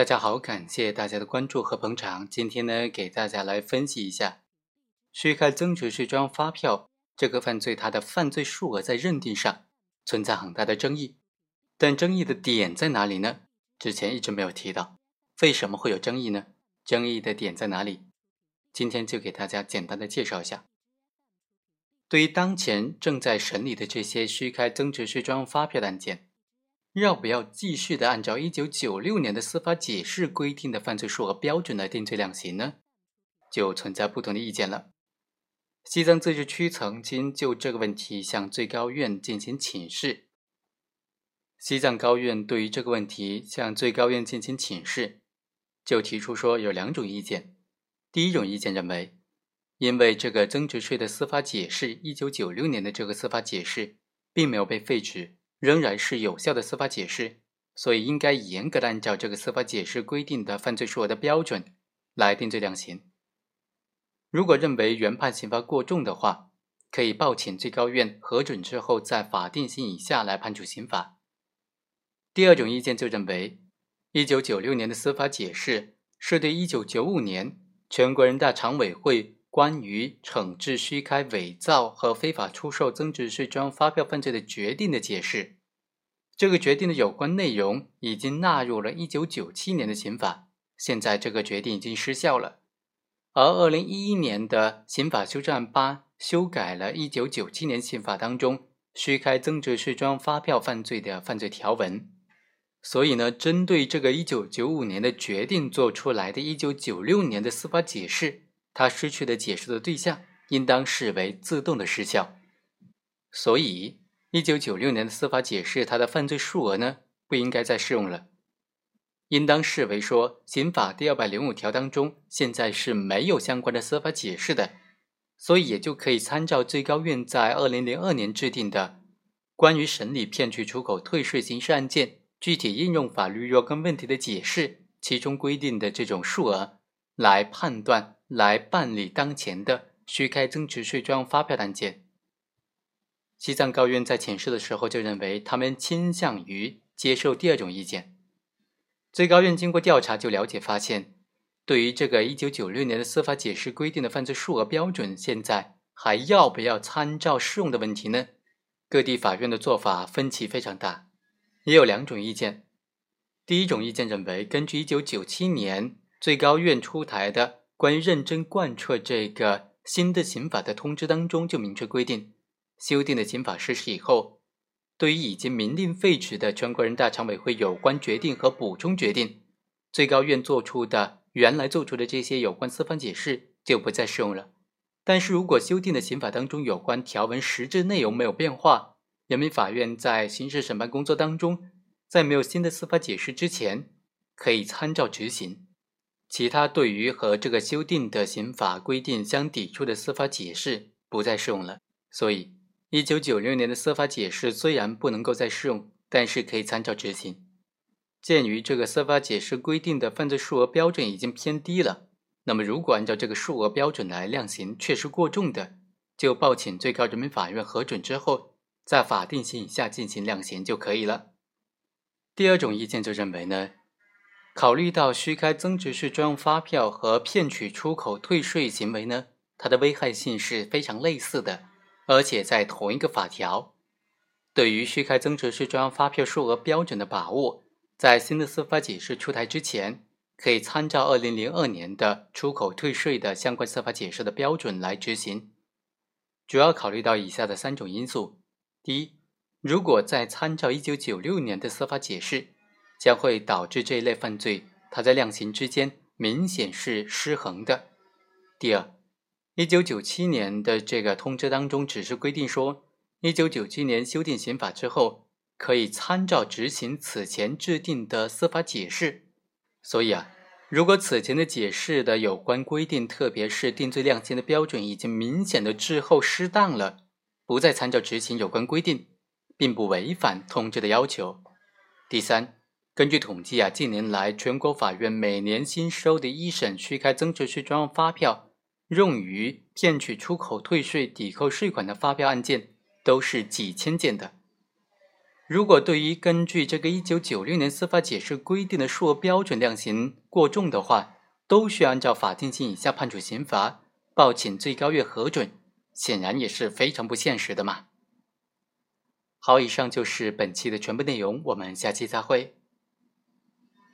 大家好，感谢大家的关注和捧场。今天呢，给大家来分析一下虚开增值税专用发票这个犯罪，它的犯罪数额在认定上存在很大的争议。但争议的点在哪里呢？之前一直没有提到，为什么会有争议呢？争议的点在哪里？今天就给大家简单的介绍一下。对于当前正在审理的这些虚开增值税专用发票的案件。要不要继续的按照一九九六年的司法解释规定的犯罪数额标准来定罪量刑呢？就存在不同的意见了。西藏自治区曾经就这个问题向最高院进行请示。西藏高院对于这个问题向最高院进行请示，就提出说有两种意见。第一种意见认为，因为这个增值税的司法解释，一九九六年的这个司法解释并没有被废止。仍然是有效的司法解释，所以应该严格的按照这个司法解释规定的犯罪数额的标准来定罪量刑。如果认为原判刑罚过重的话，可以报请最高院核准之后，在法定刑以下来判处刑罚。第二种意见就认为，一九九六年的司法解释是对一九九五年全国人大常委会。关于惩治虚开、伪造和非法出售增值税专用发票犯罪的决定的解释，这个决定的有关内容已经纳入了1997年的刑法，现在这个决定已经失效了。而2011年的刑法修正案八修改了1997年刑法当中虚开增值税专用发票犯罪的犯罪条文，所以呢，针对这个1995年的决定做出来的1996年的司法解释。他失去的解释的对象，应当视为自动的失效。所以，一九九六年的司法解释，它的犯罪数额呢，不应该再适用了，应当视为说，刑法第二百零五条当中现在是没有相关的司法解释的，所以也就可以参照最高院在二零零二年制定的关于审理骗取出口退税刑事案件具体应用法律若干问题的解释，其中规定的这种数额来判断。来办理当前的虚开增值税专用发票案件。西藏高院在请示的时候就认为，他们倾向于接受第二种意见。最高院经过调查就了解发现，对于这个一九九六年的司法解释规定的犯罪数额标准，现在还要不要参照适用的问题呢？各地法院的做法分歧非常大，也有两种意见。第一种意见认为，根据一九九七年最高院出台的。关于认真贯彻这个新的刑法的通知当中，就明确规定，修订的刑法实施以后，对于已经明令废止的全国人大常委会有关决定和补充决定，最高院作出的原来做出的这些有关司法解释就不再适用了。但是如果修订的刑法当中有关条文实质内容没有变化，人民法院在刑事审判工作当中，在没有新的司法解释之前，可以参照执行。其他对于和这个修订的刑法规定相抵触的司法解释不再适用了，所以一九九六年的司法解释虽然不能够再适用，但是可以参照执行。鉴于这个司法解释规定的犯罪数额标准已经偏低了，那么如果按照这个数额标准来量刑，确实过重的，就报请最高人民法院核准之后，在法定刑以下进行量刑就可以了。第二种意见就认为呢。考虑到虚开增值税专用发票和骗取出口退税行为呢，它的危害性是非常类似的，而且在同一个法条。对于虚开增值税专用发票数额标准的把握，在新的司法解释出台之前，可以参照二零零二年的出口退税的相关司法解释的标准来执行。主要考虑到以下的三种因素：第一，如果再参照一九九六年的司法解释。将会导致这一类犯罪，它在量刑之间明显是失衡的。第二，一九九七年的这个通知当中只是规定说，一九九七年修订刑法之后，可以参照执行此前制定的司法解释。所以啊，如果此前的解释的有关规定，特别是定罪量刑的标准已经明显的滞后失当了，不再参照执行有关规定，并不违反通知的要求。第三。根据统计啊，近年来全国法院每年新收的一审虚开增值税专用发票，用于骗取出口退税抵扣税款的发票案件都是几千件的。如果对于根据这个一九九六年司法解释规定的数额标准量刑过重的话，都需要按照法定刑以下判处刑罚，报请最高院核准，显然也是非常不现实的嘛。好，以上就是本期的全部内容，我们下期再会。